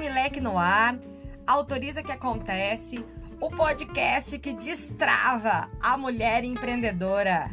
Moleque no ar, autoriza que acontece, o podcast que destrava a mulher empreendedora.